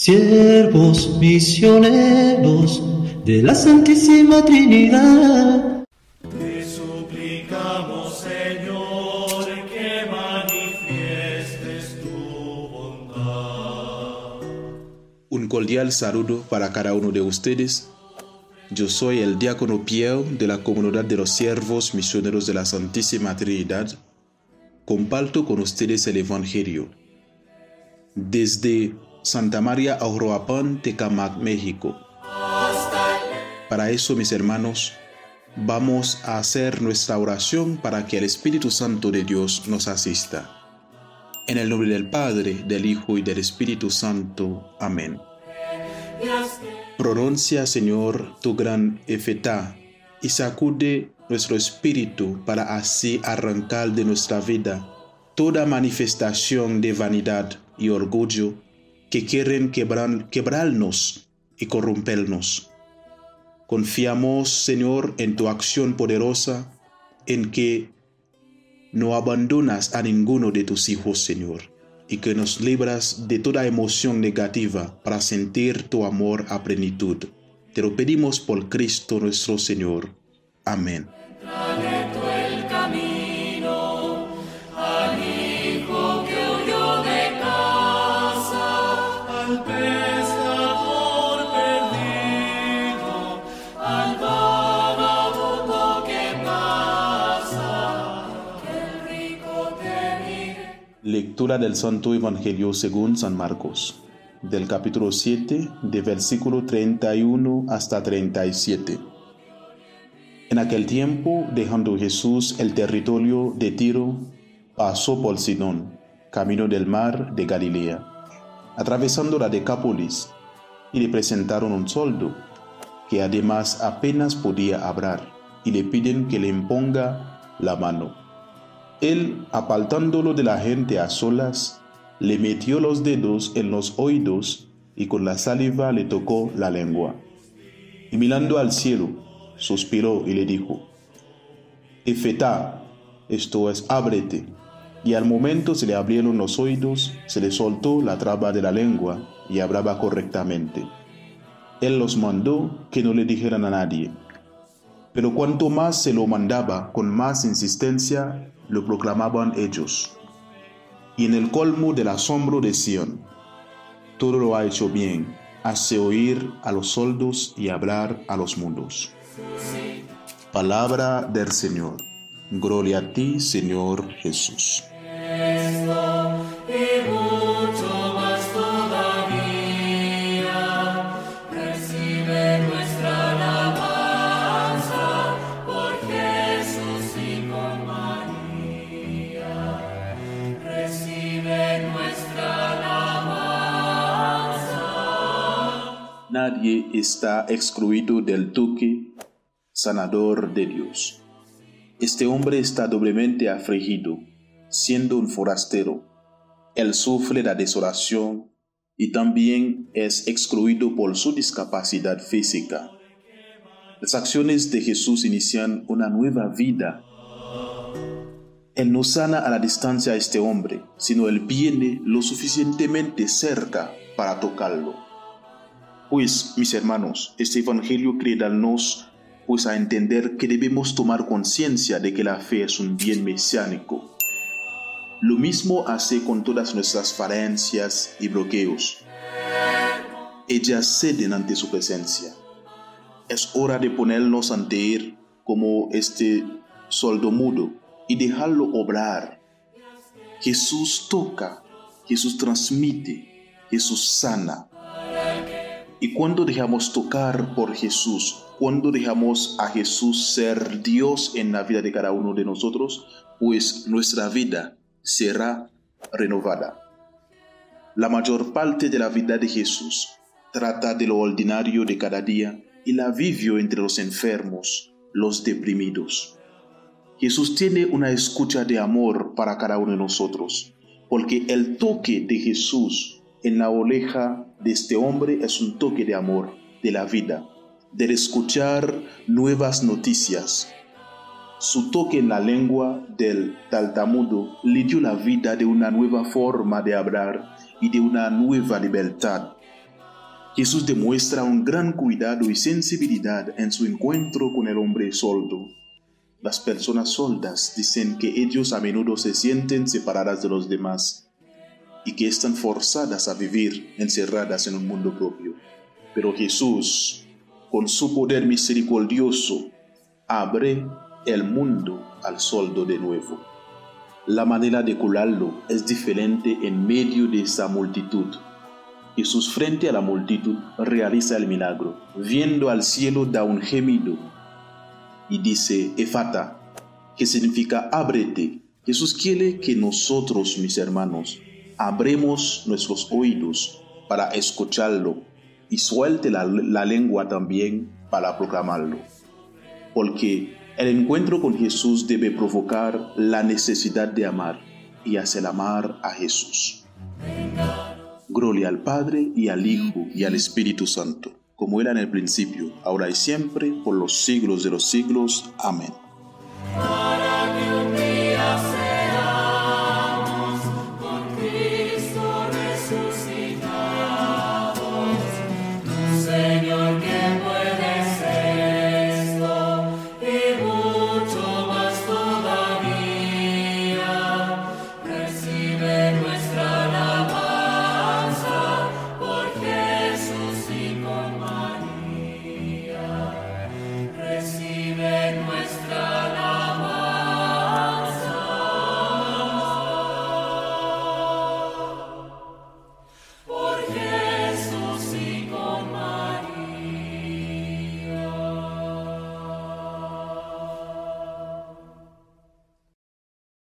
siervos misioneros de la Santísima Trinidad. Te suplicamos, Señor, que manifiestes tu bondad. Un cordial saludo para cada uno de ustedes. Yo soy el diácono Pierre de la comunidad de los siervos misioneros de la Santísima Trinidad. Comparto con ustedes el Evangelio. Desde Santa María Auroapan, Tecamac, México. Para eso, mis hermanos, vamos a hacer nuestra oración para que el Espíritu Santo de Dios nos asista. En el nombre del Padre, del Hijo y del Espíritu Santo. Amén. Pronuncia, Señor, tu gran efetá y sacude nuestro espíritu para así arrancar de nuestra vida toda manifestación de vanidad y orgullo que quieren quebrar, quebrarnos y corrompernos. Confiamos, Señor, en tu acción poderosa, en que no abandonas a ninguno de tus hijos, Señor, y que nos libras de toda emoción negativa para sentir tu amor a plenitud. Te lo pedimos por Cristo nuestro Señor. Amén. Lectura del Santo Evangelio según San Marcos, del capítulo 7, de versículo 31 hasta 37. En aquel tiempo, dejando Jesús el territorio de Tiro, pasó por Sidón, camino del mar de Galilea, atravesando la Decápolis, y le presentaron un soldo, que además apenas podía hablar, y le piden que le imponga la mano. Él, apartándolo de la gente a solas, le metió los dedos en los oídos y con la saliva le tocó la lengua. Y mirando al cielo, suspiró y le dijo, Efetá, esto es, ábrete. Y al momento se le abrieron los oídos, se le soltó la traba de la lengua y hablaba correctamente. Él los mandó que no le dijeran a nadie. Pero cuanto más se lo mandaba, con más insistencia, lo proclamaban ellos. Y en el colmo del asombro decían, todo lo ha hecho bien, hace oír a los soldos y hablar a los mundos. Palabra del Señor. Gloria a ti, Señor Jesús. Nadie está excluido del toque sanador de Dios. Este hombre está doblemente afligido, siendo un forastero. Él sufre la desolación y también es excluido por su discapacidad física. Las acciones de Jesús inician una nueva vida. Él no sana a la distancia a este hombre, sino él viene lo suficientemente cerca para tocarlo. Pues, mis hermanos, este Evangelio quiere darnos pues a entender que debemos tomar conciencia de que la fe es un bien mesiánico. Lo mismo hace con todas nuestras falencias y bloqueos. Ellas ceden ante su presencia. Es hora de ponernos ante Él como este soldo mudo y dejarlo obrar. Jesús toca, Jesús transmite, Jesús sana. Y cuando dejamos tocar por Jesús, cuando dejamos a Jesús ser Dios en la vida de cada uno de nosotros, pues nuestra vida será renovada. La mayor parte de la vida de Jesús trata de lo ordinario de cada día y la vivió entre los enfermos, los deprimidos. Jesús tiene una escucha de amor para cada uno de nosotros, porque el toque de Jesús en la oreja de este hombre es un toque de amor, de la vida, de escuchar nuevas noticias. Su toque en la lengua del tartamudo le dio la vida de una nueva forma de hablar y de una nueva libertad. Jesús demuestra un gran cuidado y sensibilidad en su encuentro con el hombre soldo. Las personas soldas dicen que ellos a menudo se sienten separadas de los demás y que están forzadas a vivir encerradas en un mundo propio. Pero Jesús, con su poder misericordioso, abre el mundo al soldo de nuevo. La manera de curarlo es diferente en medio de esa multitud. Jesús frente a la multitud realiza el milagro. Viendo al cielo da un gemido y dice, Efata, que significa ábrete. Jesús quiere que nosotros, mis hermanos, abremos nuestros oídos para escucharlo y suelte la, la lengua también para proclamarlo. Porque el encuentro con Jesús debe provocar la necesidad de amar y hacer amar a Jesús. Gloria al Padre y al Hijo y al Espíritu Santo, como era en el principio, ahora y siempre, por los siglos de los siglos. Amén.